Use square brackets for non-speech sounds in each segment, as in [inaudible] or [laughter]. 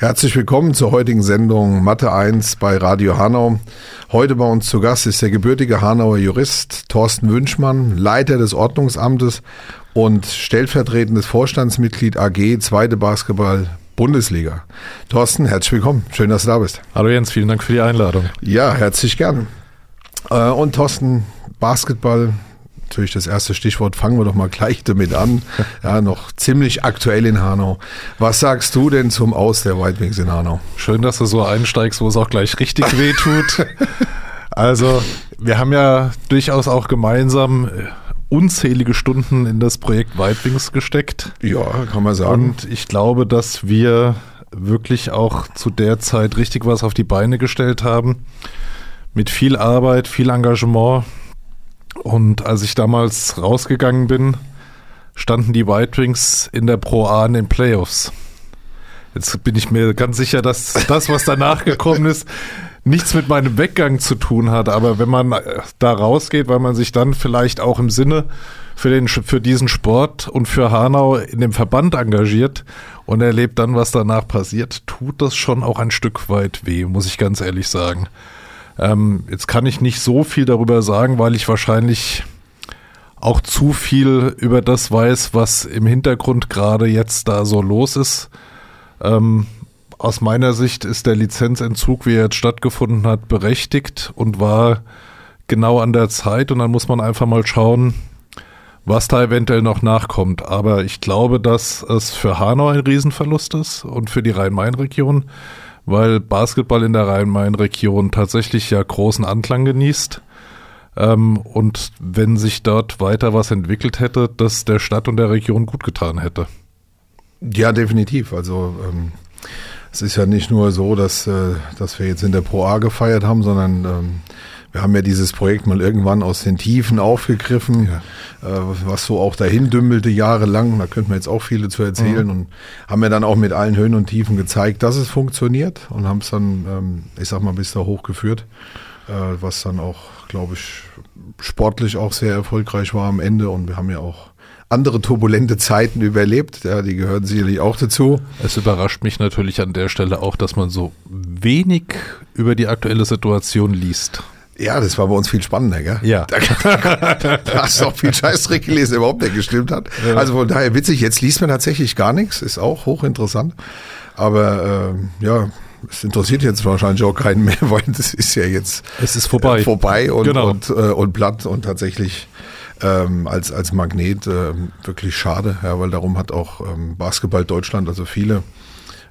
Herzlich willkommen zur heutigen Sendung Mathe 1 bei Radio Hanau. Heute bei uns zu Gast ist der gebürtige Hanauer Jurist Thorsten Wünschmann, Leiter des Ordnungsamtes und stellvertretendes Vorstandsmitglied AG Zweite Basketball Bundesliga. Thorsten, herzlich willkommen. Schön, dass du da bist. Hallo Jens, vielen Dank für die Einladung. Ja, herzlich gern. Äh, Und Thorsten, Basketball, natürlich das erste Stichwort, fangen wir doch mal gleich damit an. [laughs] Ja, noch ziemlich aktuell in Hanau. Was sagst du denn zum Aus der White Wings in Hanau? Schön, dass du so einsteigst, wo es auch gleich richtig weh tut. [laughs] Also, wir haben ja durchaus auch gemeinsam äh, unzählige Stunden in das Projekt White Wings gesteckt. Ja, kann man sagen. Und ich glaube, dass wir wirklich auch zu der Zeit richtig was auf die Beine gestellt haben. Mit viel Arbeit, viel Engagement. Und als ich damals rausgegangen bin, standen die White Wings in der Pro A in den Playoffs. Jetzt bin ich mir ganz sicher, dass das, was danach gekommen ist, nichts mit meinem Weggang zu tun hat. Aber wenn man äh, da rausgeht, weil man sich dann vielleicht auch im Sinne für, den, für diesen Sport und für Hanau in dem Verband engagiert und erlebt dann, was danach passiert, tut das schon auch ein Stück weit weh, muss ich ganz ehrlich sagen. Ähm, jetzt kann ich nicht so viel darüber sagen, weil ich wahrscheinlich auch zu viel über das weiß, was im Hintergrund gerade jetzt da so los ist. Ähm, aus meiner Sicht ist der Lizenzentzug, wie er jetzt stattgefunden hat, berechtigt und war genau an der Zeit. Und dann muss man einfach mal schauen, was da eventuell noch nachkommt. Aber ich glaube, dass es für Hanau ein Riesenverlust ist und für die Rhein-Main-Region, weil Basketball in der Rhein-Main-Region tatsächlich ja großen Anklang genießt. Ähm, und wenn sich dort weiter was entwickelt hätte, das der Stadt und der Region gut getan hätte. Ja, definitiv. Also ähm, es ist ja nicht nur so, dass, äh, dass wir jetzt in der Pro A gefeiert haben, sondern ähm, wir haben ja dieses Projekt mal irgendwann aus den Tiefen aufgegriffen, äh, was so auch dahin dümmelte jahrelang. Da könnten wir jetzt auch viele zu erzählen und haben ja dann auch mit allen Höhen und Tiefen gezeigt, dass es funktioniert und haben es dann, ähm, ich sag mal, bis da hochgeführt, äh, was dann auch, glaube ich, sportlich auch sehr erfolgreich war am Ende und wir haben ja auch andere turbulente Zeiten überlebt, ja, die gehören sicherlich auch dazu. Es überrascht mich natürlich an der Stelle auch, dass man so wenig über die aktuelle Situation liest. Ja, das war bei uns viel spannender, gell? Ja. Da, da hast du auch viel Scheißdreck gelesen, der überhaupt nicht gestimmt hat. Also von daher witzig, jetzt liest man tatsächlich gar nichts, ist auch hochinteressant. Aber ähm, ja, es interessiert jetzt wahrscheinlich auch keinen mehr, [laughs] weil das ist ja jetzt Es ist vorbei. äh, vorbei und, Genau. und, äh, und platt und tatsächlich ähm, als, als Magnet ähm, wirklich schade, ja, weil darum hat auch ähm, Basketball Deutschland, also viele,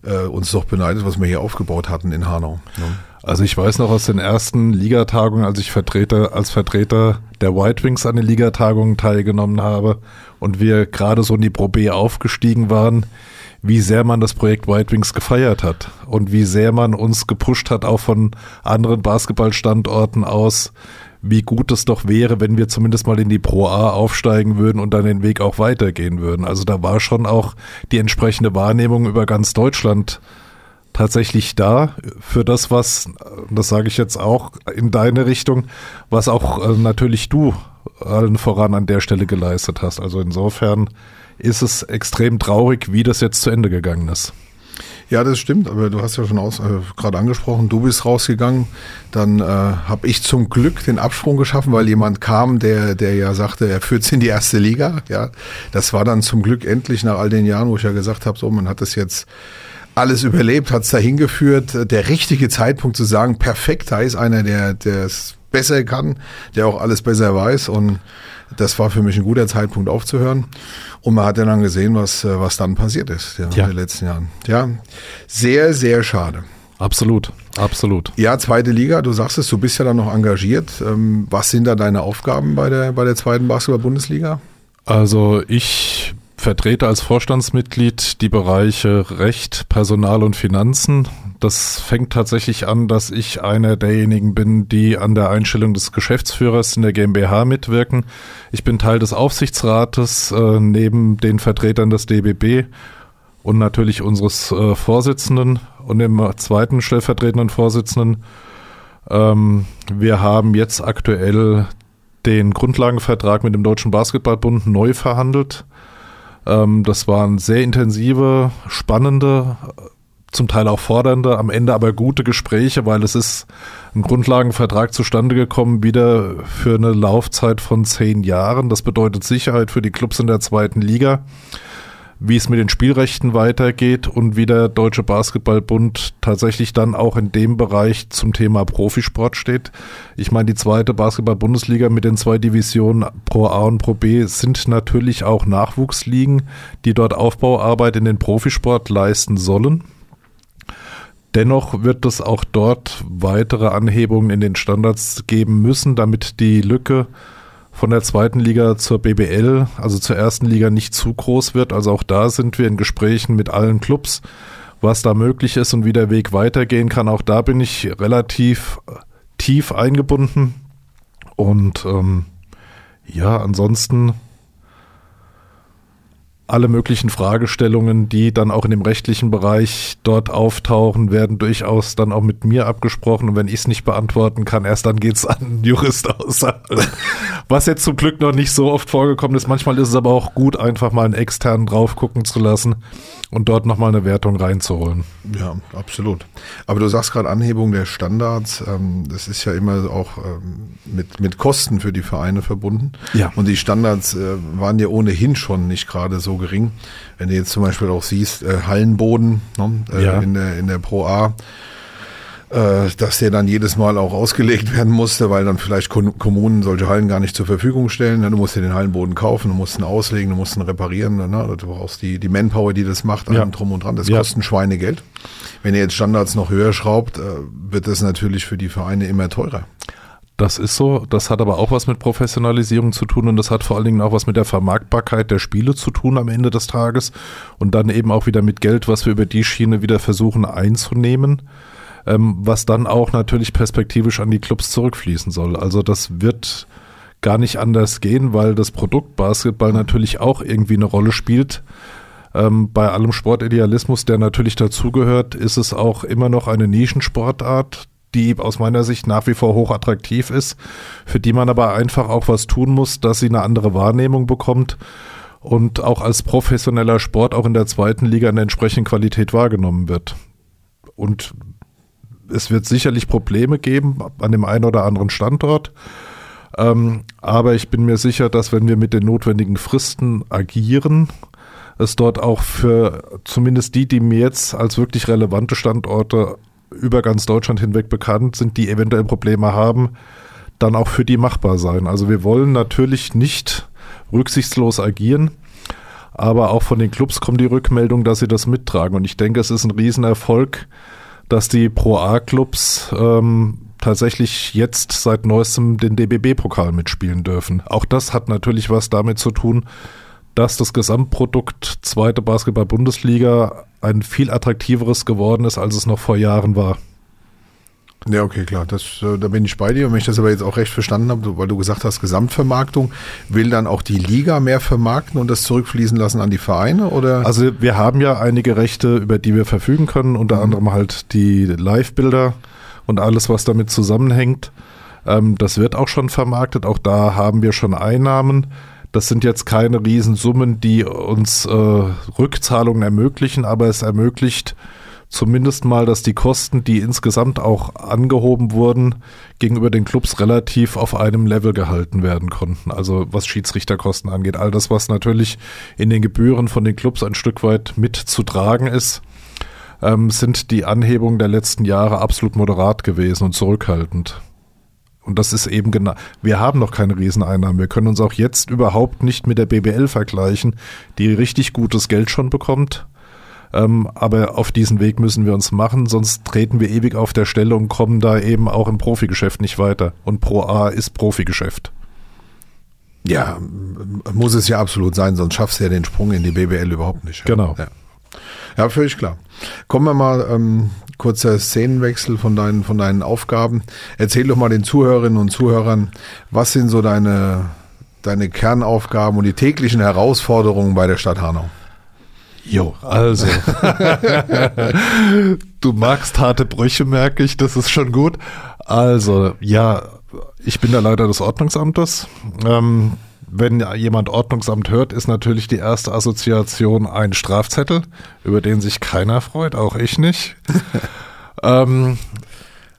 äh, uns doch beneidet, was wir hier aufgebaut hatten in Hanau. Ne? Also ich weiß noch aus den ersten Ligatagungen, als ich Vertreter, als Vertreter der White Wings an den Ligatagungen teilgenommen habe und wir gerade so in die Pro B aufgestiegen waren, wie sehr man das Projekt White Wings gefeiert hat und wie sehr man uns gepusht hat, auch von anderen Basketballstandorten aus, wie gut es doch wäre, wenn wir zumindest mal in die Pro A aufsteigen würden und dann den Weg auch weitergehen würden. Also da war schon auch die entsprechende Wahrnehmung über ganz Deutschland tatsächlich da für das, was, das sage ich jetzt auch in deine Richtung, was auch äh, natürlich du allen voran an der Stelle geleistet hast. Also insofern ist es extrem traurig, wie das jetzt zu Ende gegangen ist. Ja, das stimmt, aber du hast ja schon äh, gerade angesprochen, du bist rausgegangen. Dann äh, habe ich zum Glück den Absprung geschaffen, weil jemand kam, der, der ja sagte, er führt in die erste Liga. Ja, das war dann zum Glück endlich nach all den Jahren, wo ich ja gesagt habe, so man hat das jetzt alles überlebt, hat es dahin geführt. Der richtige Zeitpunkt zu sagen, perfekt, da ist einer, der es besser kann, der auch alles besser weiß und das war für mich ein guter Zeitpunkt aufzuhören. Und man hat ja dann gesehen, was, was dann passiert ist ja, Ja. in den letzten Jahren. Ja, sehr, sehr schade. Absolut, absolut. Ja, zweite Liga, du sagst es, du bist ja dann noch engagiert. Ähm, Was sind da deine Aufgaben bei der, bei der zweiten Basketball-Bundesliga? Also ich vertrete als Vorstandsmitglied die Bereiche Recht, Personal und Finanzen. Das fängt tatsächlich an, dass ich einer derjenigen bin, die an der Einstellung des Geschäftsführers in der GmbH mitwirken. Ich bin Teil des Aufsichtsrates äh, neben den Vertretern des DBB und natürlich unseres äh, Vorsitzenden und dem zweiten stellvertretenden Vorsitzenden. Ähm, wir haben jetzt aktuell den Grundlagenvertrag mit dem Deutschen Basketballbund neu verhandelt. Ähm, das waren sehr intensive, spannende, zum Teil auch fordernde, am Ende aber gute Gespräche, weil es ist ein Grundlagenvertrag zustande gekommen, wieder für eine Laufzeit von zehn Jahren. Das bedeutet Sicherheit für die Clubs in der zweiten Liga wie es mit den Spielrechten weitergeht und wie der Deutsche Basketballbund tatsächlich dann auch in dem Bereich zum Thema Profisport steht. Ich meine, die zweite Basketball-Bundesliga mit den zwei Divisionen Pro A und Pro B sind natürlich auch Nachwuchsligen, die dort Aufbauarbeit in den Profisport leisten sollen. Dennoch wird es auch dort weitere Anhebungen in den Standards geben müssen, damit die Lücke von der zweiten Liga zur BBL, also zur ersten Liga, nicht zu groß wird. Also auch da sind wir in Gesprächen mit allen Clubs, was da möglich ist und wie der Weg weitergehen kann. Auch da bin ich relativ tief eingebunden. Und ähm, ja, ansonsten alle möglichen Fragestellungen, die dann auch in dem rechtlichen Bereich dort auftauchen, werden durchaus dann auch mit mir abgesprochen. Und wenn ich es nicht beantworten kann, erst dann geht es an einen Jurist aus. [laughs] Was jetzt zum Glück noch nicht so oft vorgekommen ist. Manchmal ist es aber auch gut, einfach mal einen externen drauf gucken zu lassen und dort nochmal eine Wertung reinzuholen. Ja, absolut. Aber du sagst gerade Anhebung der Standards. Ähm, das ist ja immer auch ähm, mit, mit Kosten für die Vereine verbunden. Ja. Und die Standards äh, waren ja ohnehin schon nicht gerade so gering. Wenn du jetzt zum Beispiel auch siehst, äh, Hallenboden ne, äh, Ja. in, der, in der Pro A, äh, dass der dann jedes Mal auch ausgelegt [laughs] werden musste, weil dann vielleicht Kon- Kommunen solche Hallen gar nicht zur Verfügung stellen. Ja, Du musst dir den Hallenboden kaufen, du musst ihn auslegen, du musst ihn reparieren. Ne? Du brauchst die, die Manpower, die das macht, Ja. allem drum und dran. Das Ja. kostet ein Schweinegeld. Wenn ihr jetzt Standards noch höher schraubt, äh, wird das natürlich für die Vereine immer teurer. Das ist so. Das hat aber auch was mit Professionalisierung zu tun und das hat vor allen Dingen auch was mit der Vermarktbarkeit der Spiele zu tun am Ende des Tages und dann eben auch wieder mit Geld, was wir über die Schiene wieder versuchen einzunehmen, ähm, was dann auch natürlich perspektivisch an die Clubs zurückfließen soll. Also das wird gar nicht anders gehen, weil das Produkt Basketball natürlich auch irgendwie eine Rolle spielt. Ähm, bei allem Sportidealismus, der natürlich dazugehört, ist es auch immer noch eine Nischensportart, die aus meiner Sicht nach wie vor hoch attraktiv ist, für die man aber einfach auch was tun muss, dass sie eine andere Wahrnehmung bekommt und auch als professioneller Sport auch in der zweiten Liga in der entsprechenden Qualität wahrgenommen wird. Und es wird sicherlich Probleme geben an dem einen oder anderen Standort. Ähm, aber ich bin mir sicher, dass wenn wir mit den notwendigen Fristen agieren, es dort auch für zumindest die, die mir jetzt als wirklich relevante Standorte über ganz Deutschland hinweg bekannt sind, die eventuell Probleme haben, dann auch für die machbar sein. Also wir wollen natürlich nicht rücksichtslos agieren, aber auch von den Clubs kommt die Rückmeldung, dass sie das mittragen. Und ich denke, es ist ein Riesenerfolg, dass die Pro A-Clubs ähm, tatsächlich jetzt seit neuestem den DBB-Pokal mitspielen dürfen. Auch das hat natürlich was damit zu tun, dass das Gesamtprodukt zweite Basketball-Bundesliga ein viel attraktiveres geworden ist, als es noch vor Jahren war. Ja, okay, klar. Das, äh, da bin ich bei dir. Und wenn ich das aber jetzt auch recht verstanden habe, weil du gesagt hast, Gesamtvermarktung, will dann auch die Liga mehr vermarkten und das zurückfließen lassen an die Vereine? Oder? Also wir haben ja einige Rechte, über die wir verfügen können, unter anderem halt die Live-Bilder und alles, was damit zusammenhängt. Ähm, das wird auch schon vermarktet, auch da haben wir schon Einnahmen. Das sind jetzt keine Riesensummen, die uns äh, Rückzahlungen ermöglichen, aber es ermöglicht zumindest mal, dass die Kosten, die insgesamt auch angehoben wurden, gegenüber den Clubs relativ auf einem Level gehalten werden konnten. Also was Schiedsrichterkosten angeht, all das, was natürlich in den Gebühren von den Clubs ein Stück weit mitzutragen ist, ähm, sind die Anhebungen der letzten Jahre absolut moderat gewesen und zurückhaltend. Und das ist eben genau, wir haben noch keine Rieseneinnahmen. Wir können uns auch jetzt überhaupt nicht mit der BBL vergleichen, die richtig gutes Geld schon bekommt. Ähm, aber auf diesen Weg müssen wir uns machen, sonst treten wir ewig auf der Stelle und kommen da eben auch im Profigeschäft nicht weiter. Und Pro A ist Profigeschäft. Ja, muss es ja absolut sein, sonst schaffst du ja den Sprung in die BBL überhaupt nicht. Genau. Ja, ja völlig klar. Kommen wir mal, ähm, kurzer Szenenwechsel von deinen, von deinen Aufgaben. Erzähl doch mal den Zuhörerinnen und Zuhörern, was sind so deine, deine Kernaufgaben und die täglichen Herausforderungen bei der Stadt Hanau? Jo, also. [laughs] du magst harte Brüche, merke ich, das ist schon gut. Also, ja, ich bin der Leiter des Ordnungsamtes. Ähm, wenn jemand Ordnungsamt hört, ist natürlich die erste Assoziation ein Strafzettel, über den sich keiner freut, auch ich nicht. [laughs] ähm,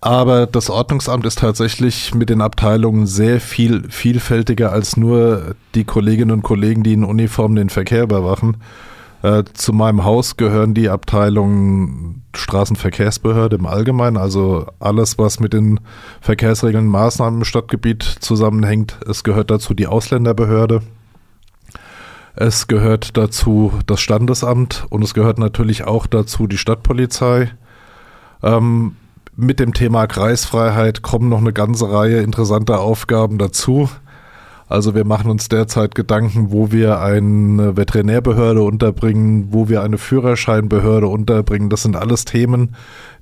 aber das Ordnungsamt ist tatsächlich mit den Abteilungen sehr viel vielfältiger als nur die Kolleginnen und Kollegen, die in Uniform den Verkehr überwachen. Äh, zu meinem Haus gehören die Abteilungen Straßenverkehrsbehörde im Allgemeinen, also alles, was mit den Verkehrsregeln und Maßnahmen im Stadtgebiet zusammenhängt. Es gehört dazu die Ausländerbehörde. Es gehört dazu das Standesamt und es gehört natürlich auch dazu die Stadtpolizei. Ähm, mit dem Thema Kreisfreiheit kommen noch eine ganze Reihe interessanter Aufgaben dazu. Also wir machen uns derzeit Gedanken, wo wir eine Veterinärbehörde unterbringen, wo wir eine Führerscheinbehörde unterbringen. Das sind alles Themen,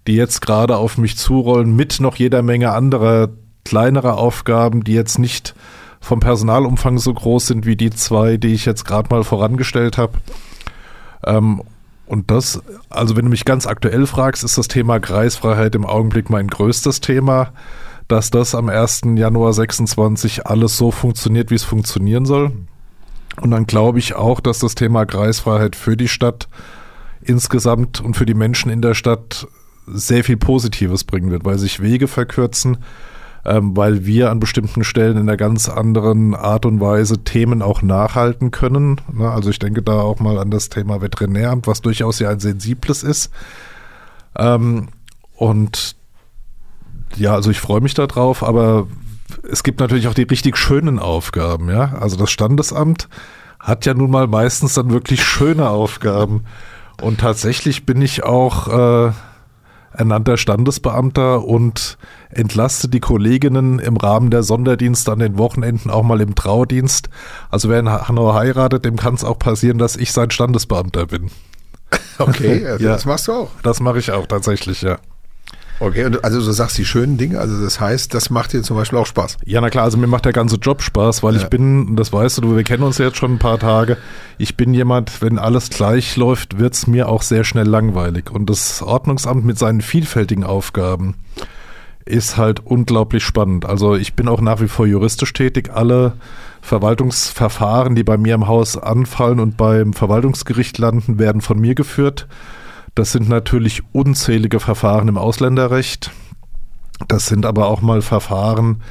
die jetzt gerade auf mich zurollen, mit noch jeder Menge anderer kleinerer Aufgaben, die jetzt nicht vom Personalumfang so groß sind wie die zwei, die ich jetzt gerade mal vorangestellt habe. Ähm, und das, also wenn du mich ganz aktuell fragst, ist das Thema Kreisfreiheit im Augenblick mein größtes Thema dass das am 1. Januar 26 alles so funktioniert, wie es funktionieren soll. Und dann glaube ich auch, dass das Thema Kreisfreiheit für die Stadt insgesamt und für die Menschen in der Stadt sehr viel Positives bringen wird, weil sich Wege verkürzen, ähm, weil wir an bestimmten Stellen in einer ganz anderen Art und Weise Themen auch nachhalten können. Ne? Also ich denke da auch mal an das Thema Veterinäramt, was durchaus ja ein sensibles ist. Ähm, und ja, also ich freue mich darauf, aber es gibt natürlich auch die richtig schönen Aufgaben, ja. Also das Standesamt hat ja nun mal meistens dann wirklich schöne Aufgaben. Und tatsächlich bin ich auch äh, ernannter Standesbeamter und entlaste die Kolleginnen im Rahmen der Sonderdienste an den Wochenenden auch mal im Traudienst. Also wer in Hanau heiratet, dem kann es auch passieren, dass ich sein Standesbeamter bin. Okay, also [laughs] Ja. das machst du auch. Das mache ich auch tatsächlich, ja. Okay, und also du sagst die schönen Dinge, also das heißt, das macht dir zum Beispiel auch Spaß. Ja, na klar, also mir macht der ganze Job Spaß, weil Ja. ich bin, und das weißt du, wir kennen uns jetzt schon ein paar Tage, ich bin jemand, wenn alles gleich läuft, wird's mir auch sehr schnell langweilig. Und das Ordnungsamt mit seinen vielfältigen Aufgaben ist halt unglaublich spannend. Also ich bin auch nach wie vor juristisch tätig. Alle Verwaltungsverfahren, die bei mir im Haus anfallen und beim Verwaltungsgericht landen, werden von mir geführt. Das sind natürlich unzählige Verfahren im Ausländerrecht. Das sind aber auch mal Verfahren,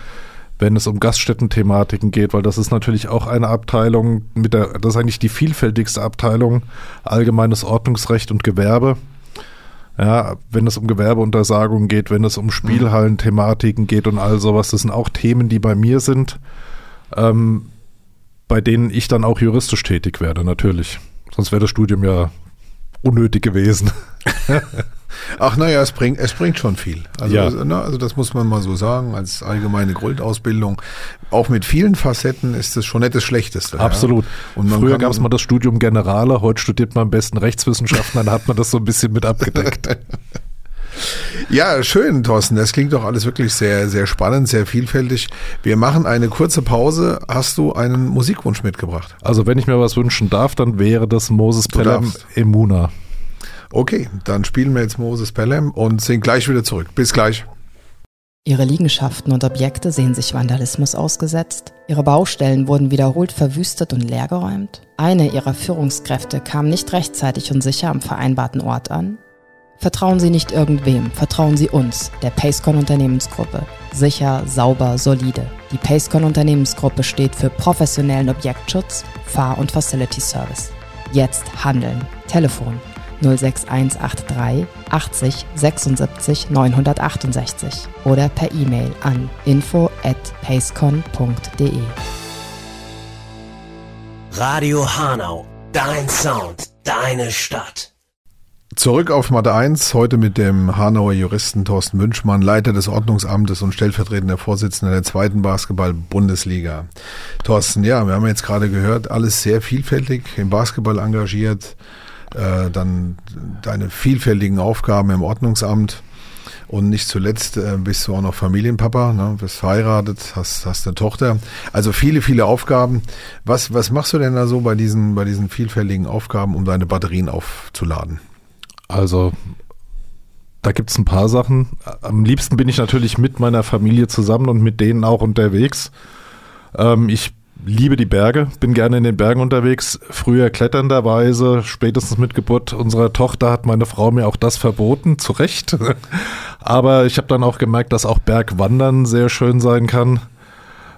wenn es um Gaststättenthematiken geht, weil das ist natürlich auch eine Abteilung mit der, das ist eigentlich die vielfältigste Abteilung, allgemeines Ordnungsrecht und Gewerbe. Ja, wenn es um Gewerbeuntersagungen geht, wenn es um Spielhallenthematiken geht und all sowas, das sind auch Themen, die bei mir sind, ähm, bei denen ich dann auch juristisch tätig werde, natürlich. Sonst wäre das Studium ja unnötig gewesen. [laughs] Ach naja, es bringt, es bringt schon viel. Also, Ja. also, ne, also das muss man mal so sagen, als allgemeine Grundausbildung. Auch mit vielen Facetten ist es schon nicht das Schlechteste. Absolut. Ja. Früher gab es mal das Studium Generale, heute studiert man am besten Rechtswissenschaften, dann hat man das so ein bisschen mit abgedeckt. [laughs] Ja, schön, Thorsten. Das klingt doch alles wirklich sehr, sehr spannend, sehr vielfältig. Wir machen eine kurze Pause. Hast du einen Musikwunsch mitgebracht? Also wenn ich mir was wünschen darf, dann wäre das Moses Du Pelham darfst. Emuna. Okay, dann spielen wir jetzt Moses Pelham und sind gleich wieder zurück. Bis gleich. Ihre Liegenschaften und Objekte sehen sich Vandalismus ausgesetzt. Ihre Baustellen wurden wiederholt verwüstet und leergeräumt. Eine ihrer Führungskräfte kam nicht rechtzeitig und sicher am vereinbarten Ort an. Vertrauen Sie nicht irgendwem, vertrauen Sie uns, der Pacecon Unternehmensgruppe. Sicher, sauber, solide. Die Pacecon Unternehmensgruppe steht für professionellen Objektschutz, Fahr- und Facility Service. Jetzt handeln. Telefon 06183 80 76 968 oder per E-Mail an info at pacecon.de. Radio Hanau, dein Sound, deine Stadt. Zurück auf Mathe 1, heute mit dem Hanauer Juristen Thorsten Wünschmann, Leiter des Ordnungsamtes und stellvertretender Vorsitzender der zweiten Basketball-Bundesliga. Thorsten, ja, wir haben jetzt gerade gehört, alles sehr vielfältig, im Basketball engagiert, äh, dann deine vielfältigen Aufgaben im Ordnungsamt und nicht zuletzt äh, bist du auch noch Familienpapa, ne? bist verheiratet, hast, hast eine Tochter. Also viele, viele Aufgaben. Was, was machst du denn da so bei diesen, bei diesen vielfältigen Aufgaben, um deine Batterien aufzuladen? Also da gibt es ein paar Sachen. Am liebsten bin ich natürlich mit meiner Familie zusammen und mit denen auch unterwegs. Ähm, ich liebe die Berge, bin gerne in den Bergen unterwegs. Früher kletternderweise, spätestens mit Geburt unserer Tochter hat meine Frau mir auch das verboten, zu Recht. [laughs] Aber ich habe dann auch gemerkt, dass auch Bergwandern sehr schön sein kann.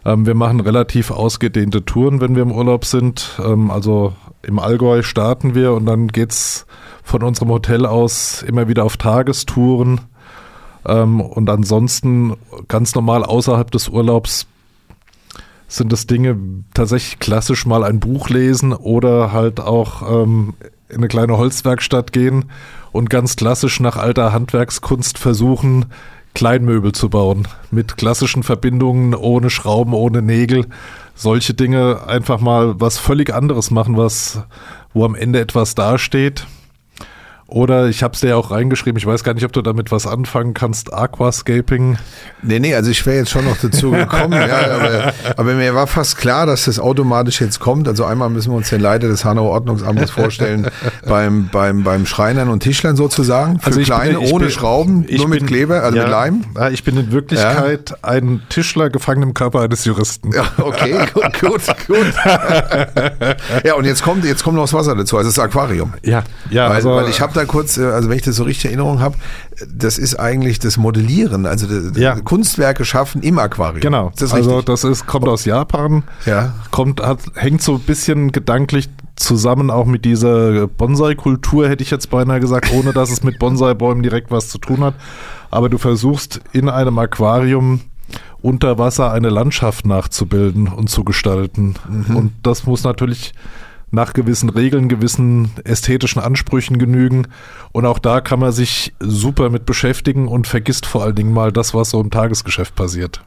Ähm, wir machen relativ ausgedehnte Touren, wenn wir im Urlaub sind. Ähm, also im Allgäu starten wir und dann geht's von unserem Hotel aus immer wieder auf Tagestouren. Ähm, und ansonsten ganz normal außerhalb des Urlaubs sind es Dinge, tatsächlich klassisch mal ein Buch lesen oder halt auch ähm, in eine kleine Holzwerkstatt gehen und ganz klassisch nach alter Handwerkskunst versuchen, Kleinmöbel zu bauen. Mit klassischen Verbindungen, ohne Schrauben, ohne Nägel. Solche Dinge einfach mal was völlig anderes machen, was, wo am Ende etwas dasteht oder ich habe es dir ja auch reingeschrieben, ich weiß gar nicht, ob du damit was anfangen kannst, Aquascaping. Nee, nee, also ich wäre jetzt schon noch dazu gekommen, [laughs] ja, aber, aber, mir war fast klar, dass das automatisch jetzt kommt. Also einmal müssen wir uns den Leiter des Hanauer Ordnungsamtes vorstellen, [laughs] beim, beim, beim Schreinern und Tischlern sozusagen, für Also ich kleine, bin- ohne bin- Schrauben, ich nur mit bin- Kleber, also ja, mit Leim. Ja, ich bin in Wirklichkeit ein Tischler gefangen im Körper eines Juristen. Ja, okay, [laughs] gut, gut, gut. ja, und jetzt kommt, jetzt kommt noch das Wasser dazu, also das Aquarium. Ja, ja, weil, also, weil ich habe da kurz, äh, also wenn ich das so richtig in Erinnerung habe, das ist eigentlich das Modellieren, also Ja. Kunstwerke schaffen im Aquarium. Genau. Das also das ist, kommt aus Japan, Ja. kommt, hat, hängt so ein bisschen gedanklich zusammen auch mit dieser Bonsai-Kultur, hätte ich jetzt beinahe gesagt, ohne dass es mit Bonsai-Bäumen direkt was zu tun hat. Aber du versuchst in einem Aquarium unter Wasser eine Landschaft nachzubilden und zu gestalten. Und das muss natürlich nach gewissen Regeln, gewissen ästhetischen Ansprüchen genügen. Und auch da kann man sich super mit beschäftigen und vergisst vor allen Dingen mal das, was so im Tagesgeschäft passiert.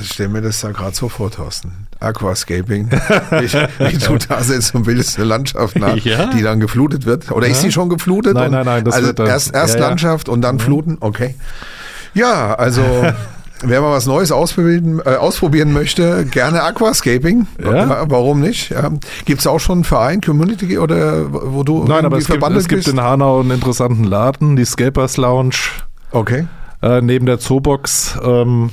Ich stelle mir das da gerade so vor, Thorsten. Aquascaping. [laughs] wie, du da sitzt und bildest eine Landschaft nach, Ja. die dann geflutet wird. Oder ist sie schon geflutet? Nein, nein, nein, das also dann- erst, erst ja, ja. Landschaft und dann fluten? Okay. Ja, also [laughs] wer mal was Neues ausprobieren, äh, ausprobieren möchte, gerne Aquascaping. Ja. warum nicht? Ja. Gibt es auch schon einen Verein, Community oder wo du Nein, aber es gibt, es gibt in Hanau einen interessanten Laden, die Scapers Lounge, okay. äh, neben der Zoobox. Ähm,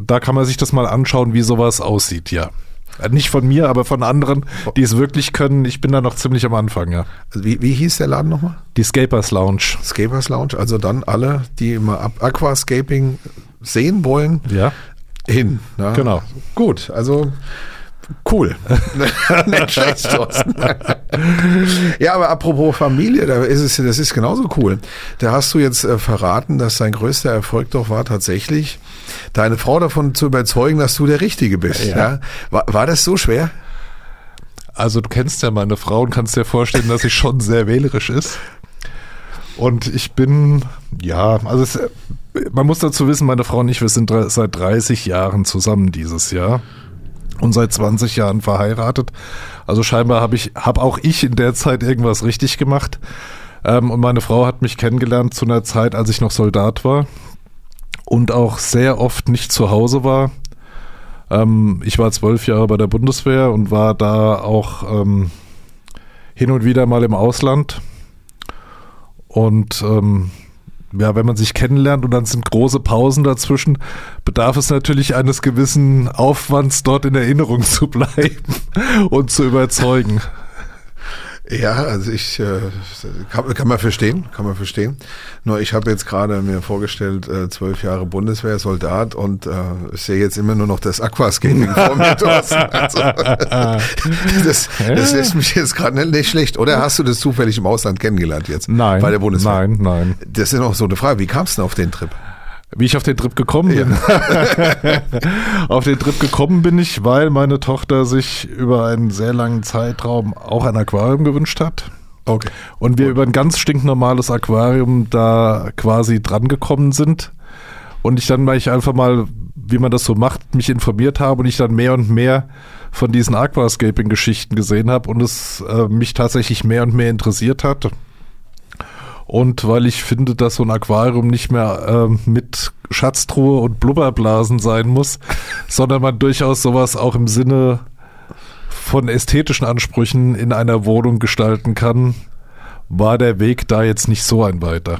da kann man sich das mal anschauen, wie sowas aussieht, ja. Äh, Nicht von mir, aber von anderen, die es wirklich können. Ich bin da noch ziemlich am Anfang, ja. Also wie, wie hieß der Laden nochmal? Die Scapers Lounge. Scapers Lounge. Also dann alle, die immer Aquascaping sehen wollen, Ja. hin. Ne? Genau. Gut, also cool. [laughs] Nicht schlecht, Thorsten. ja, aber apropos Familie, da ist es, das ist genauso cool. Da hast du jetzt äh, verraten, dass dein größter Erfolg doch war tatsächlich, deine Frau davon zu überzeugen, dass du der Richtige bist. Ja. Ja. War, war das so schwer? Also du kennst ja meine Frau und kannst dir vorstellen, dass sie schon sehr wählerisch ist. Und ich bin, ja, also es, man muss dazu wissen, meine Frau und ich, wir sind seit 30 Jahren zusammen dieses Jahr und seit 20 Jahren verheiratet. Also scheinbar habe ich, habe auch ich in der Zeit irgendwas richtig gemacht. Ähm, und meine Frau hat mich kennengelernt zu einer Zeit, als ich noch Soldat war und auch sehr oft nicht zu Hause war. Ähm, ich war zwölf Jahre bei der Bundeswehr und war da auch ähm, hin und wieder mal im Ausland. Und ähm, ja, wenn man sich kennenlernt und dann sind große Pausen dazwischen, bedarf es natürlich eines gewissen Aufwands, dort in Erinnerung [laughs] zu bleiben und zu überzeugen. Ja, also ich äh, kann, kann man verstehen, kann man verstehen. Nur ich habe jetzt gerade mir vorgestellt, äh, zwölf Jahre Bundeswehr, Soldat und äh, ich sehe jetzt immer nur noch das Aquascaping [laughs] vor mir. Thorsten. Also, [laughs] das, das lässt mich jetzt gerade nicht, nicht schlecht. Oder hast du das zufällig im Ausland kennengelernt jetzt? Nein. Bei der Bundeswehr? Nein, nein. Das ist noch so eine Frage. Wie kamst du denn auf den Trip? Wie ich auf den Trip gekommen bin. [laughs] auf den Trip gekommen bin ich, weil meine Tochter sich über einen sehr langen Zeitraum auch ein Aquarium gewünscht hat. Okay. Und wir über ein ganz stinknormales Aquarium da quasi drangekommen sind. Und ich dann, weil ich einfach mal, wie man das so macht, mich informiert habe und ich dann mehr und mehr von diesen Aquascaping-Geschichten gesehen habe und es äh, mich tatsächlich mehr und mehr interessiert hat. Und weil ich finde, dass so ein Aquarium nicht mehr äh, mit Schatztruhe und Blubberblasen sein muss, [laughs] sondern man durchaus sowas auch im Sinne von ästhetischen Ansprüchen in einer Wohnung gestalten kann, war der Weg da jetzt nicht so ein weiter.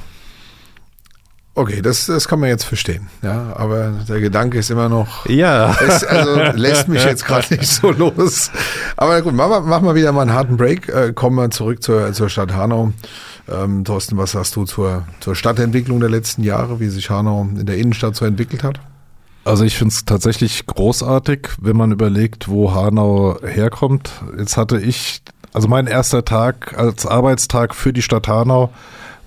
Okay, das, das kann man jetzt verstehen. Ja, aber der Gedanke ist immer noch. Ja. Es, also lässt mich jetzt gerade nicht so [laughs] los. Aber gut, machen wir, machen wir wieder mal einen harten Break. Äh, kommen wir zurück zur, zur Stadt Hanau. Ähm, Thorsten, was sagst du zur, zur Stadtentwicklung der letzten Jahre, wie sich Hanau in der Innenstadt so entwickelt hat? Also ich finde es tatsächlich großartig, wenn man überlegt, wo Hanau herkommt. Jetzt hatte ich, also mein erster Tag als Arbeitstag für die Stadt Hanau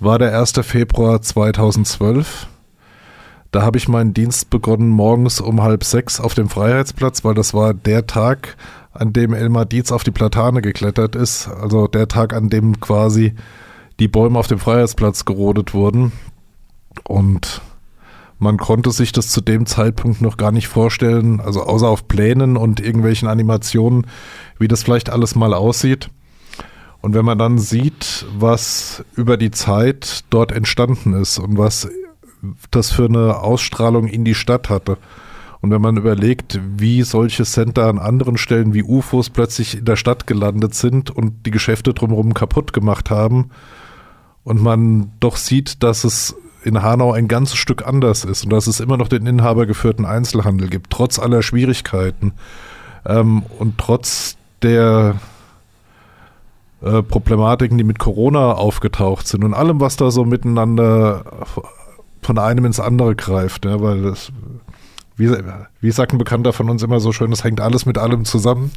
war der 1. Februar 2012. Da habe ich meinen Dienst begonnen morgens um halb sechs auf dem Freiheitsplatz, weil das war der Tag, an dem Elmar Dietz auf die Platane geklettert ist. Also der Tag, an dem quasi die Bäume auf dem Freiheitsplatz gerodet wurden. Und man konnte sich das zu dem Zeitpunkt noch gar nicht vorstellen, also außer auf Plänen und irgendwelchen Animationen, wie das vielleicht alles mal aussieht. Und wenn man dann sieht, was über die Zeit dort entstanden ist und was das für eine Ausstrahlung in die Stadt hatte, und wenn man überlegt, wie solche Center an anderen Stellen wie UFOs plötzlich in der Stadt gelandet sind und die Geschäfte drumherum kaputt gemacht haben, und man doch sieht, dass es in Hanau ein ganzes Stück anders ist und dass es immer noch den inhabergeführten Einzelhandel gibt, trotz aller Schwierigkeiten ähm, und trotz der äh, Problematiken, die mit Corona aufgetaucht sind und allem, was da so miteinander von einem ins andere greift, ja, weil das, wie, wie sagt ein Bekannter von uns immer so schön, das hängt alles mit allem zusammen.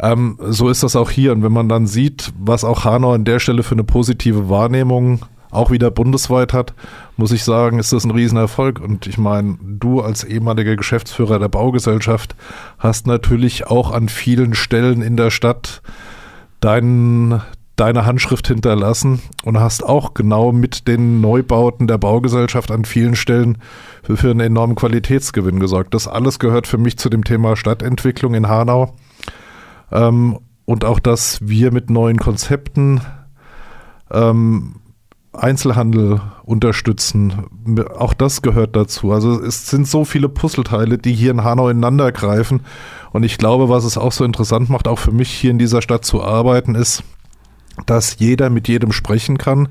Ähm, so ist das auch hier. Und wenn man dann sieht, was auch Hanau an der Stelle für eine positive Wahrnehmung auch wieder bundesweit hat, muss ich sagen, ist das ein Riesenerfolg. Und ich meine, du als ehemaliger Geschäftsführer der Baugesellschaft hast natürlich auch an vielen Stellen in der Stadt dein, deine Handschrift hinterlassen und hast auch genau mit den Neubauten der Baugesellschaft an vielen Stellen für, für einen enormen Qualitätsgewinn gesorgt. Das alles gehört für mich zu dem Thema Stadtentwicklung in Hanau. Ähm, und auch, dass wir mit neuen Konzepten ähm, Einzelhandel unterstützen. Auch das gehört dazu. Also es sind so viele Puzzleteile, die hier in Hanau ineinander greifen. Und ich glaube, was es auch so interessant macht, auch für mich hier in dieser Stadt zu arbeiten, ist, dass jeder mit jedem sprechen kann,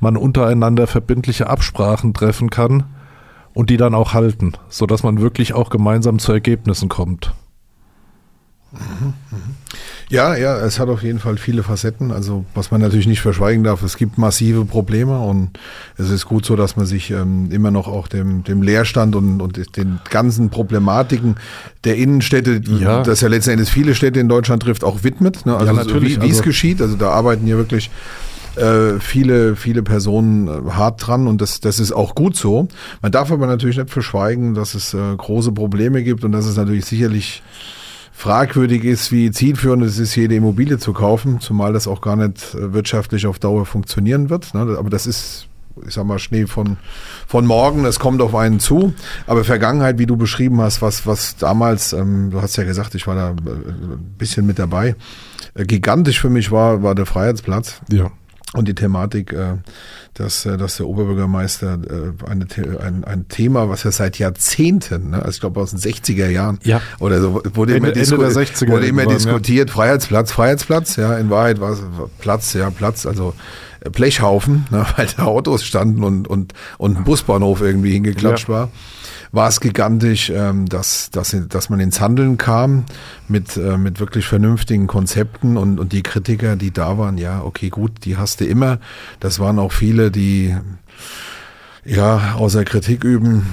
man untereinander verbindliche Absprachen treffen kann und die dann auch halten, sodass man wirklich auch gemeinsam zu Ergebnissen kommt. Ja, ja, es hat auf jeden Fall viele Facetten. Also was man natürlich nicht verschweigen darf, es gibt massive Probleme und es ist gut so, dass man sich ähm, immer noch auch dem, dem Leerstand und, und den ganzen Problematiken der Innenstädte, ja. das ja letzten viele Städte in Deutschland trifft, auch widmet. Ne? Also ja, natürlich. Wie, wie also, es geschieht. Also da arbeiten hier wirklich äh, viele, viele Personen äh, hart dran und das, das ist auch gut so. Man darf aber natürlich nicht verschweigen, dass es äh, große Probleme gibt und dass es natürlich sicherlich fragwürdig ist, wie zielführend es ist, jede Immobilie zu kaufen, zumal das auch gar nicht äh, wirtschaftlich auf Dauer funktionieren wird. Ne? Aber das ist, ich sag mal, Schnee von, von morgen, es kommt auf einen zu. Aber Vergangenheit, wie du beschrieben hast, was, was damals, ähm, du hast ja gesagt, ich war da äh, ein bisschen mit dabei, äh, gigantisch für mich war, war der Freiheitsplatz. Ja. Und die Thematik, äh, dass, äh, dass der Oberbürgermeister äh, eine, ein, ein Thema, was ja seit Jahrzehnten, ne, also ich glaube aus den 60er Jahren ja. oder so, wurde Ende, immer, disku Ende der 60er wurde immer diskutiert, ja. Freiheitsplatz, Freiheitsplatz, ja, in Wahrheit war es Platz, ja, Platz, also Blechhaufen, ne, [laughs] weil da Autos standen und, und, und ein Busbahnhof irgendwie hingeklatscht ja. war war es gigantisch, ähm, dass, dass, dass man ins Handeln kam mit, äh, mit wirklich vernünftigen Konzepten und, und die Kritiker, die da waren, ja, okay, gut, die hast du immer. Das waren auch viele, die ja, außer Kritik üben,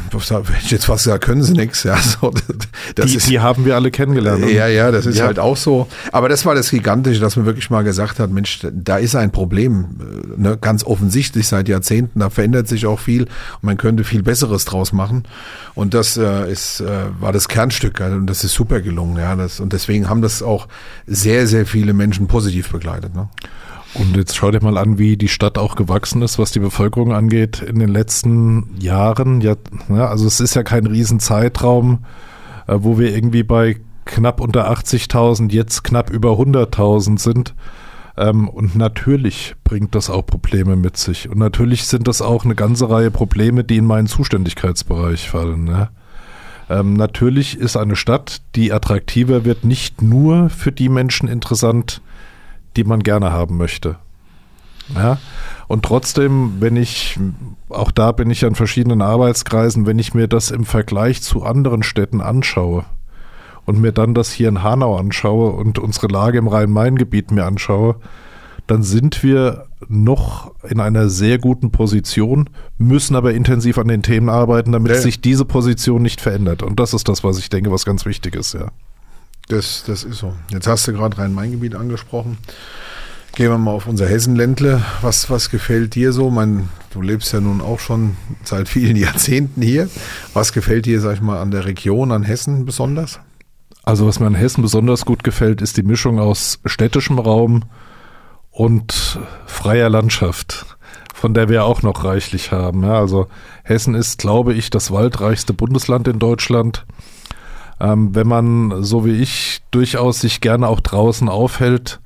jetzt fast gesagt, können sie nichts. Ja, [laughs] so, das die, ist, die haben wir alle kennengelernt. Ja, ja, das ist ja. halt auch so. Aber das war das Gigantische, dass man wirklich mal gesagt hat, Mensch, da ist ein Problem, ne, ganz offensichtlich seit Jahrzehnten, da verändert sich auch viel und man könnte viel Besseres draus machen. Und das äh, ist, äh, war das Kernstück also, und das ist super gelungen. Ja, das, und deswegen haben das auch sehr, sehr viele Menschen positiv begleitet. Ne? Und jetzt schau dir mal an, wie die Stadt auch gewachsen ist, was die Bevölkerung angeht in den letzten Jahren. Ja, also es ist ja kein Riesenzeitraum, äh, wo wir irgendwie bei knapp unter 80.000, jetzt knapp über 100.000 sind. Ähm, und natürlich bringt das auch Probleme mit sich. Und natürlich sind das auch eine ganze Reihe Probleme, die in meinen Zuständigkeitsbereich fallen. Ne? Ähm, natürlich ist eine Stadt, die attraktiver wird, nicht nur für die Menschen interessant, die man gerne haben möchte. Ja? Und trotzdem, wenn ich, auch da bin ich an verschiedenen Arbeitskreisen, wenn ich mir das im Vergleich zu anderen Städten anschaue und mir dann das hier in Hanau anschaue und unsere Lage im Rhein-Main-Gebiet mir anschaue, dann sind wir noch in einer sehr guten Position, müssen aber intensiv an den Themen arbeiten, damit ja. sich diese Position nicht verändert. Und das ist das, was ich denke, was ganz wichtig ist, ja. Das, das ist so. Jetzt hast du gerade Rhein-Main-Gebiet angesprochen. Gehen wir mal auf unser Hessenländle. Was, was gefällt dir so? Mein, du lebst ja nun auch schon seit vielen [laughs] Jahrzehnten hier. Was gefällt dir, sag ich mal, an der Region, an Hessen besonders? Also was mir an Hessen besonders gut gefällt, ist die Mischung aus städtischem Raum und freier Landschaft, von der wir auch noch reichlich haben. Ja, also Hessen ist, glaube ich, das waldreichste Bundesland in Deutschland. Ähm, wenn man, so wie ich, durchaus sich gerne auch draußen aufhält,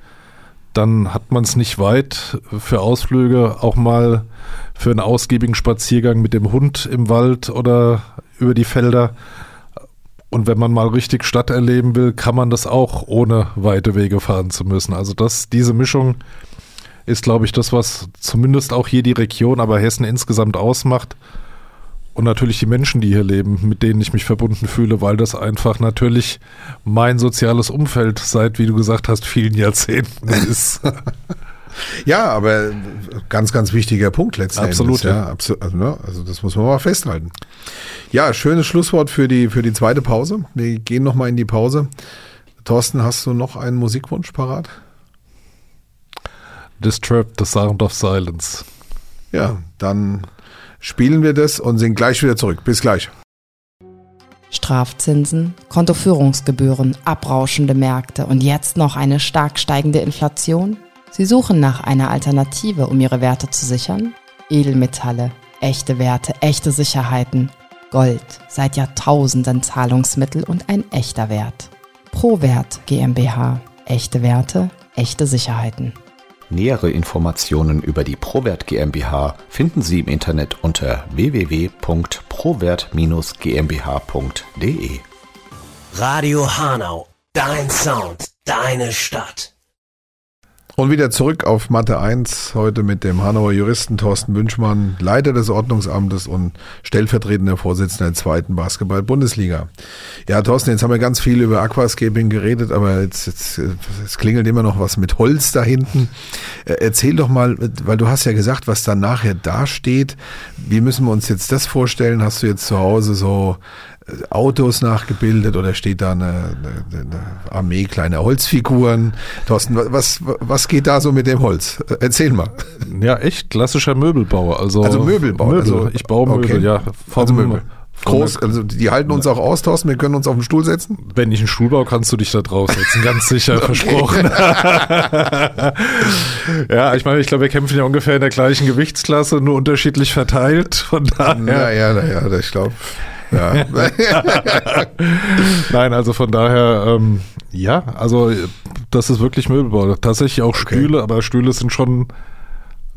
dann hat man es nicht weit für Ausflüge, auch mal für einen ausgiebigen Spaziergang mit dem Hund im Wald oder über die Felder. Und wenn man mal richtig Stadt erleben will, kann man das auch ohne weite Wege fahren zu müssen. Also das, diese Mischung ist, glaube ich, das, was zumindest auch hier die Region, aber Hessen insgesamt ausmacht. Und natürlich die Menschen, die hier leben, mit denen ich mich verbunden fühle, weil das einfach natürlich mein soziales Umfeld seit, wie du gesagt hast, vielen Jahrzehnten [laughs] ist. Ja, aber ganz, ganz wichtiger Punkt letztendlich. Absolut, ja. Absolut, also, ne, also das muss man mal festhalten. Ja, schönes Schlusswort für die, für die zweite Pause. Wir gehen nochmal in die Pause. Thorsten, hast du noch einen Musikwunsch parat? Disturbed the Sound of Silence. Ja, dann spielen wir das und sind gleich wieder zurück. Bis gleich. Strafzinsen, Kontoführungsgebühren, abrauschende Märkte und jetzt noch eine stark steigende Inflation? Sie suchen nach einer Alternative, um ihre Werte zu sichern? Edelmetalle, echte Werte, echte Sicherheiten. Gold, seit Jahrtausenden Zahlungsmittel und ein echter Wert. ProWert GmbH. Echte Werte, echte Sicherheiten. Nähere Informationen über die ProWert GmbH finden Sie im Internet unter www.prowert-gmbh.de. Radio Hanau, dein Sound, deine Stadt. Und wieder zurück auf Mathe 1, heute mit dem Hanauer Juristen Thorsten Wünschmann, Leiter des Ordnungsamtes und stellvertretender Vorsitzender der zweiten Basketball-Bundesliga. Ja, Thorsten, jetzt haben wir ganz viel über Aquascaping geredet, aber jetzt, jetzt, jetzt klingelt immer noch was mit Holz da hinten. Äh, erzähl doch mal, weil du hast ja gesagt, was dann nachher dasteht. Wie müssen wir uns jetzt das vorstellen? Hast du jetzt zu Hause so Autos nachgebildet oder steht da eine, eine, eine Armee kleiner Holzfiguren? Thorsten, was, was geht da so mit dem Holz? Erzähl mal. Ja, echt klassischer Möbelbauer. Also, also Möbelbauer. Möbel. Also, ich baue Möbel, okay. ja. Vom, also Möbel. Groß, also die halten uns auch aus, Thorsten, wir können uns auf den Stuhl setzen. Wenn ich einen Stuhl baue, kannst du dich da draufsetzen, ganz sicher, [laughs] versprochen. [laughs] ja, ich meine, ich glaube, wir kämpfen ja ungefähr in der gleichen Gewichtsklasse, nur unterschiedlich verteilt, von daher. Naja, naja, ich glaube. Ja. [laughs] Nein, also von daher, ähm, ja, also das ist wirklich Möbelbau. Tatsächlich auch Stühle, okay. aber Stühle sind schon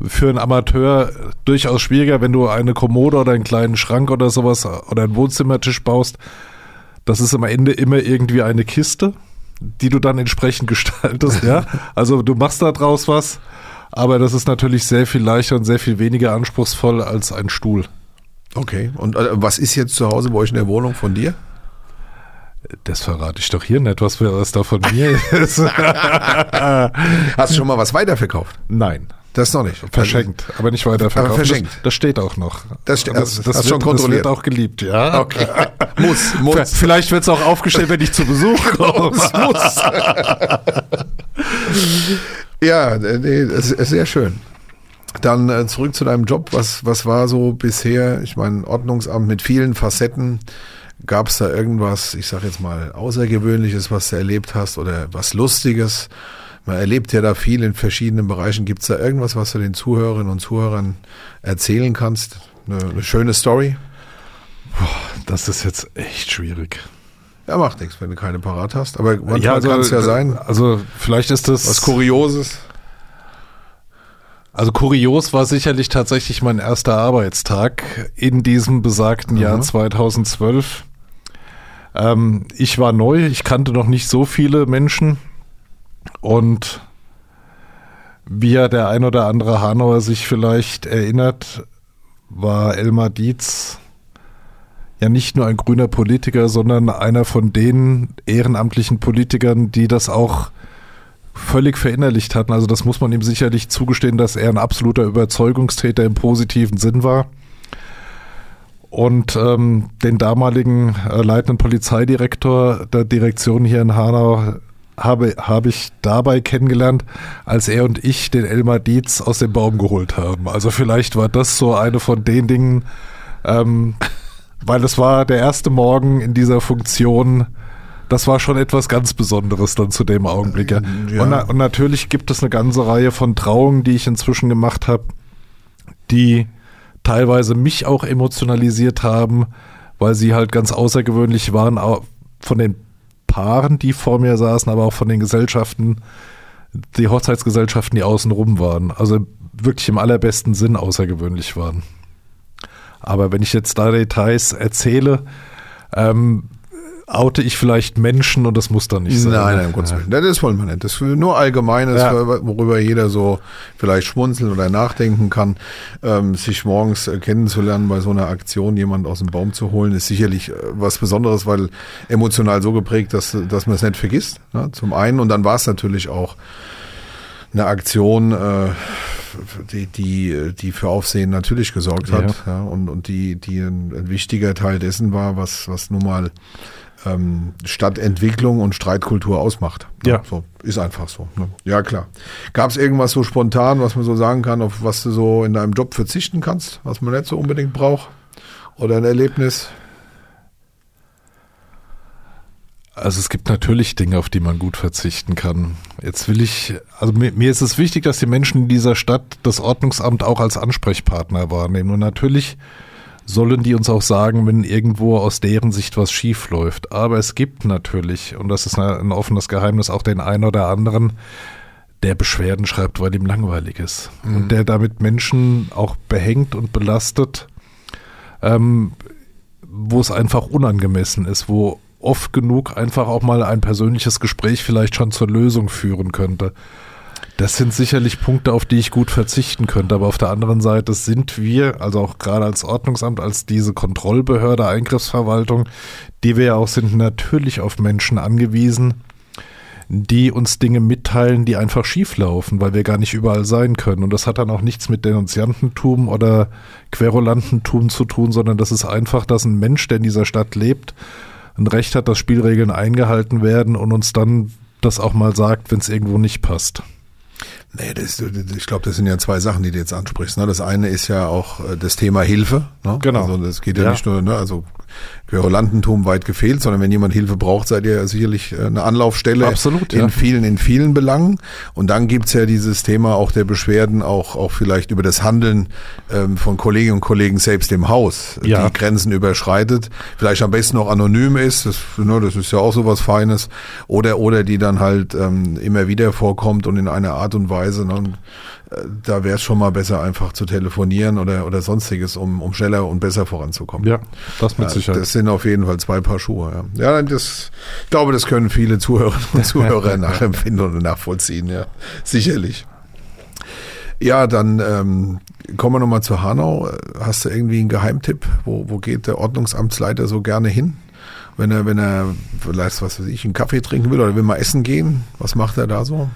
für einen Amateur durchaus schwieriger, wenn du eine Kommode oder einen kleinen Schrank oder sowas oder einen Wohnzimmertisch baust. Das ist am Ende immer irgendwie eine Kiste, die du dann entsprechend gestaltest, ja. [laughs] Also du machst da draus was, aber das ist natürlich sehr viel leichter und sehr viel weniger anspruchsvoll als ein Stuhl. Okay. Und äh, was ist jetzt zu Hause bei euch in der Wohnung von dir? Das verrate ich doch hier nicht, was, was da von mir [laughs] ist. Hast du schon mal was weiterverkauft? Nein. Das noch nicht. Verschenkt, aber nicht weiterverkauft. Aber verschenkt. Das, das steht auch noch. Das, das, das, das, wird, schon kontrolliert. das wird auch geliebt, ja. Okay. [laughs] muss, muss. Vielleicht wird es auch aufgestellt, wenn ich zu Besuch [laughs] komme. muss, muss. ja, nee, das ist sehr schön. Dann äh, zurück zu deinem Job. Was, was war so bisher? Ich meine, Ordnungsamt mit vielen Facetten. Gab es da irgendwas, ich sag jetzt mal, Außergewöhnliches, was du erlebt hast oder was Lustiges, Man erlebt ja da viel in verschiedenen Bereichen. Gibt es da irgendwas, was du den Zuhörerinnen und Zuhörern erzählen kannst? Eine, eine schöne Story? Das ist jetzt echt schwierig. Ja, macht nichts, wenn du keine parat hast. Aber manchmal Ja, also, kann es ja sein. Also vielleicht ist das Was Kurioses. Also kurios war sicherlich tatsächlich mein erster Arbeitstag in diesem besagten Jahr Mhm. 2012. Ähm, ich war neu, ich kannte noch nicht so viele Menschen und wie ja der ein oder andere Hanauer sich vielleicht erinnert, war Elmar Dietz ja nicht nur ein grüner Politiker, sondern einer von den ehrenamtlichen Politikern, die das auch völlig verinnerlicht hatten. Also das muss man ihm sicherlich zugestehen, dass er ein absoluter Überzeugungstäter im positiven Sinn war. Und ähm, den damaligen äh, leitenden Polizeidirektor der Direktion hier in Hanau habe, habe ich dabei kennengelernt, als er und ich den Elmar Dietz aus dem Baum geholt haben. Also vielleicht war das so eine von den Dingen, ähm, weil es war der erste Morgen in dieser Funktion, das war schon etwas ganz Besonderes dann zu dem Augenblick. Ja. Ja. Und, na, und natürlich gibt es eine ganze Reihe von Trauungen, die ich inzwischen gemacht habe, die teilweise mich auch emotionalisiert haben, weil sie halt ganz außergewöhnlich waren, auch von den Paaren, die vor mir saßen, aber auch von den Gesellschaften, die Hochzeitsgesellschaften, die außenrum waren. Also wirklich im allerbesten Sinn außergewöhnlich waren. Aber wenn ich jetzt da Details erzähle, ähm, oute ich vielleicht Menschen und das muss dann nicht sein. Nein, nein, um Gottes Willen. Das wollen wir nicht. Das ist nur Allgemeines, Ja. worüber jeder so vielleicht schmunzeln oder nachdenken kann. Ähm, sich morgens kennenzulernen bei so einer Aktion, jemand aus dem Baum zu holen, ist sicherlich äh, was Besonderes, weil emotional so geprägt, dass, dass man es nicht vergisst. Ne? Zum einen. Und dann war es natürlich auch eine Aktion, äh, die, die, die für Aufsehen natürlich gesorgt hat. Ja. und, und die, die ein, ein wichtiger Teil dessen war, was, was nun mal ähm, Stadtentwicklung und Streitkultur ausmacht. Ja. So, ist einfach so. Ne? Ja, klar. Gab es irgendwas so spontan, was man so sagen kann, auf was du so in deinem Job verzichten kannst, was man nicht so unbedingt braucht? Oder ein Erlebnis? Also es gibt natürlich Dinge, auf die man gut verzichten kann. Jetzt will ich, also mir, mir ist es wichtig, dass die Menschen in dieser Stadt das Ordnungsamt auch als Ansprechpartner wahrnehmen. Und natürlich sollen die uns auch sagen, wenn irgendwo aus deren Sicht was schief läuft. Aber es gibt natürlich, und das ist ein, offenes Geheimnis, auch den einen oder anderen, der Beschwerden schreibt, weil ihm langweilig ist. Und der damit Menschen auch behängt und belastet, ähm, wo es einfach unangemessen ist, wo oft genug einfach auch mal ein persönliches Gespräch vielleicht schon zur Lösung führen könnte. Das sind sicherlich Punkte, auf die ich gut verzichten könnte. Aber auf der anderen Seite sind wir, also auch gerade als Ordnungsamt, als diese Kontrollbehörde, Eingriffsverwaltung, die wir ja auch sind, natürlich auf Menschen angewiesen, die uns Dinge mitteilen, die einfach schief laufen, weil wir gar nicht überall sein können. Und das hat dann auch nichts mit Denunziantentum oder Querulantentum zu tun, sondern das ist einfach, dass ein Mensch, der in dieser Stadt lebt, ein Recht hat, dass Spielregeln eingehalten werden und uns dann das auch mal sagt, wenn es irgendwo nicht passt. Nee, das, ich glaube, das sind ja zwei Sachen, die du jetzt ansprichst. Ne? Das eine ist ja auch äh, das Thema Hilfe. Ne? Genau. Also das geht ja, Ja. nicht nur, ne? also Querulantentum weit gefehlt, sondern wenn jemand Hilfe braucht, seid ihr sicherlich äh, eine Anlaufstelle Absolut, in ja. vielen, in vielen Belangen. Und dann gibt's ja dieses Thema auch der Beschwerden, auch, auch vielleicht über das Handeln ähm, von Kolleginnen und Kollegen selbst im Haus, Ja. die Grenzen überschreitet, vielleicht am besten noch anonym ist, das, ne, das ist ja auch so was Feines, oder, oder die dann halt ähm, immer wieder vorkommt und in einer Art und Weise, ne, äh, da wäre es schon mal besser, einfach zu telefonieren oder, oder sonstiges, um, um schneller und besser voranzukommen. Ja, das mit Ja, Sicherheit. Das sind auf jeden Fall zwei Paar Schuhe. Ja, ja das, ich glaube, das können viele Zuhörerinnen und [laughs] Zuhörer nachempfinden und nachvollziehen. Ja, sicherlich. Ja, dann ähm, kommen wir nochmal zu Hanau. Hast du irgendwie einen Geheimtipp? Wo, wo geht der Ordnungsamtsleiter so gerne hin? Wenn er, wenn er vielleicht, was weiß ich, einen Kaffee trinken will oder will mal essen gehen, was macht er da so?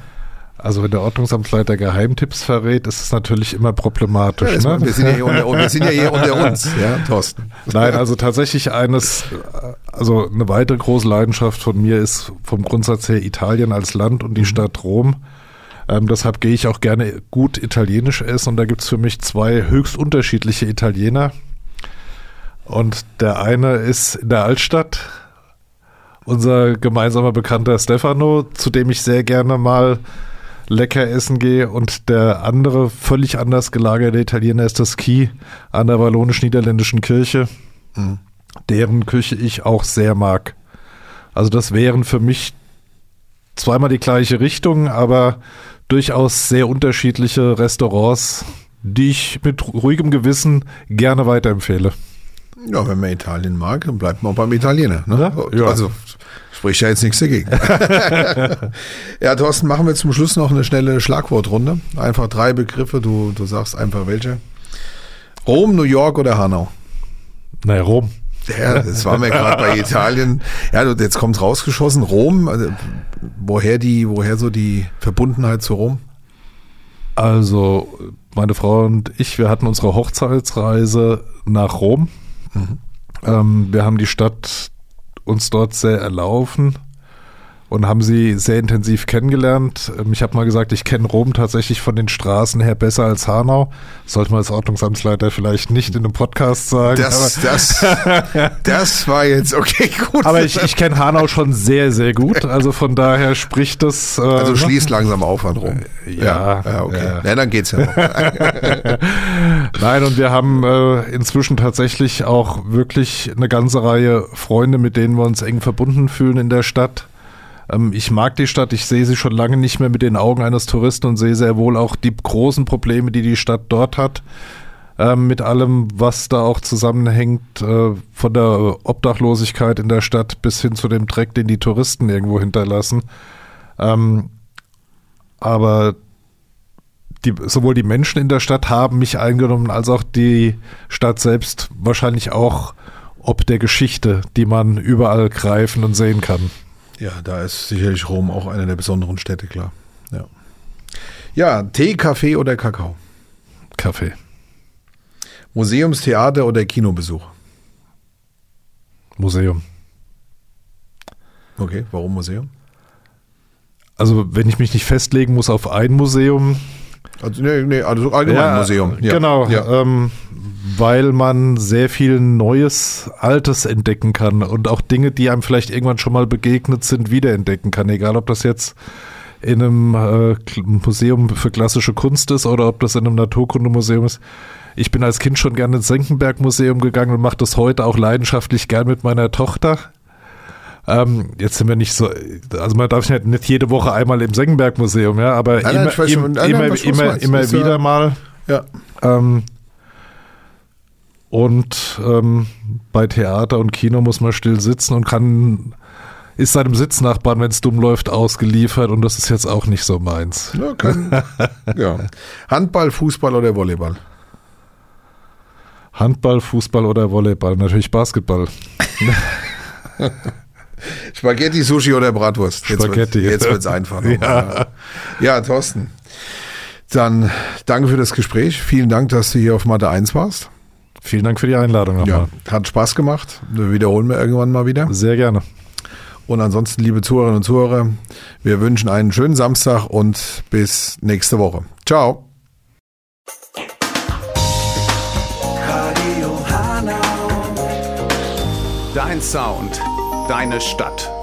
Also wenn der Ordnungsamtsleiter Geheimtipps verrät, ist es natürlich immer problematisch. Ja, ne? wir, sind ja hier unter, wir sind ja hier unter [laughs] uns, ja, Thorsten. Nein, also tatsächlich eines, also eine weitere große Leidenschaft von mir ist vom Grundsatz her Italien als Land und die Stadt Rom. Ähm, deshalb gehe ich auch gerne gut italienisch essen und da gibt's für mich zwei höchst unterschiedliche Italiener. Und der eine ist in der Altstadt, unser gemeinsamer Bekannter Stefano, zu dem ich sehr gerne mal lecker essen gehe. Und der andere, völlig anders gelagerte Italiener ist das Ski an der wallonisch-niederländischen Kirche, Mhm. deren Küche ich auch sehr mag. Also das wären für mich zweimal die gleiche Richtung, aber durchaus sehr unterschiedliche Restaurants, die ich mit ruhigem Gewissen gerne weiterempfehle. Ja, wenn man Italien mag, dann bleibt man auch beim Italiener. Ne? Ja. Also spricht ja jetzt nichts dagegen. [laughs] ja, Thorsten, machen wir zum Schluss noch eine schnelle Schlagwortrunde. Einfach drei Begriffe, du, du sagst einfach welche. Rom, New York oder Hanau? Naja, Rom. Ja, das waren wir gerade bei Italien. Ja, jetzt kommt rausgeschossen. Rom, also, woher die, woher so die Verbundenheit zu Rom? Also, meine Frau und ich, wir hatten unsere Hochzeitsreise nach Rom. Ähm, wir haben die Stadt uns dort sehr erlaufen und haben sie sehr intensiv kennengelernt. Ähm, Ich habe mal gesagt, ich kenne Rom tatsächlich von den Straßen her besser als Hanau. Sollte man als Ordnungsamtsleiter vielleicht nicht in einem Podcast sagen. Das, das, [laughs] das war jetzt okay, gut. aber, ich, ich kenne Hanau schon sehr, sehr gut. Also von daher spricht das. Äh, also schließt langsam auf an Rom. ja, ja, okay. ja. Ja, dann geht's ja noch. [laughs] Nein, und wir haben äh, inzwischen tatsächlich auch wirklich eine ganze Reihe Freunde, mit denen wir uns eng verbunden fühlen in der Stadt. Ähm, ich mag die Stadt, ich sehe sie schon lange nicht mehr mit den Augen eines Touristen und sehe sehr wohl auch die großen Probleme, die die Stadt dort hat. Ähm, mit allem, was da auch zusammenhängt, äh, von der Obdachlosigkeit in der Stadt bis hin zu dem Dreck, den die Touristen irgendwo hinterlassen. Ähm, aber die, sowohl die Menschen in der Stadt haben mich eingenommen, als auch die Stadt selbst wahrscheinlich auch ob der Geschichte, die man überall greifen und sehen kann. Ja, da ist sicherlich Rom auch eine der besonderen Städte, klar. Ja, ja Tee, Kaffee oder Kakao? Kaffee. Museumstheater oder Kinobesuch? Museum. Okay, warum Museum? Also wenn ich mich nicht festlegen muss auf ein Museum, Also, nee, nee, also allgemein Museum. Ja. Genau, Ja. ähm, weil man sehr viel Neues, Altes entdecken kann und auch Dinge, die einem vielleicht irgendwann schon mal begegnet sind, wiederentdecken kann. Egal, ob das jetzt in einem äh, Museum für klassische Kunst ist oder ob das in einem Naturkundemuseum ist. Ich bin als Kind schon gerne ins Senckenberg-Museum gegangen und mache das heute auch leidenschaftlich gern mit meiner Tochter. Ähm, jetzt sind wir nicht so, also man darf nicht, nicht jede Woche einmal im Senckenberg-Museum, ja, aber Nein, nein, immer, schon. im, Nein, nein, immer, immer, immer Ist ja- wieder mal. Ja. Ähm, und ähm, bei Theater und Kino muss man still sitzen und kann ist seinem Sitznachbarn, wenn es dumm läuft, ausgeliefert und das ist jetzt auch nicht so meins. Ja, kann, [laughs] ja. Handball, Fußball oder Volleyball? Handball, Fußball oder Volleyball? Natürlich Basketball. [laughs] Spaghetti, Sushi oder Bratwurst? Jetzt Spaghetti. Wird, jetzt wird's einfach. Ja. [laughs] ja. ja, Thorsten. Dann danke für das Gespräch. Vielen Dank, dass du hier auf Mathe 1 warst. Vielen Dank für die Einladung nochmal. Ja, hat Spaß gemacht. Wir wiederholen wir irgendwann mal wieder. Sehr gerne. Und ansonsten, liebe Zuhörerinnen und Zuhörer, wir wünschen einen schönen Samstag und bis nächste Woche. Ciao. Dein Sound, deine Stadt.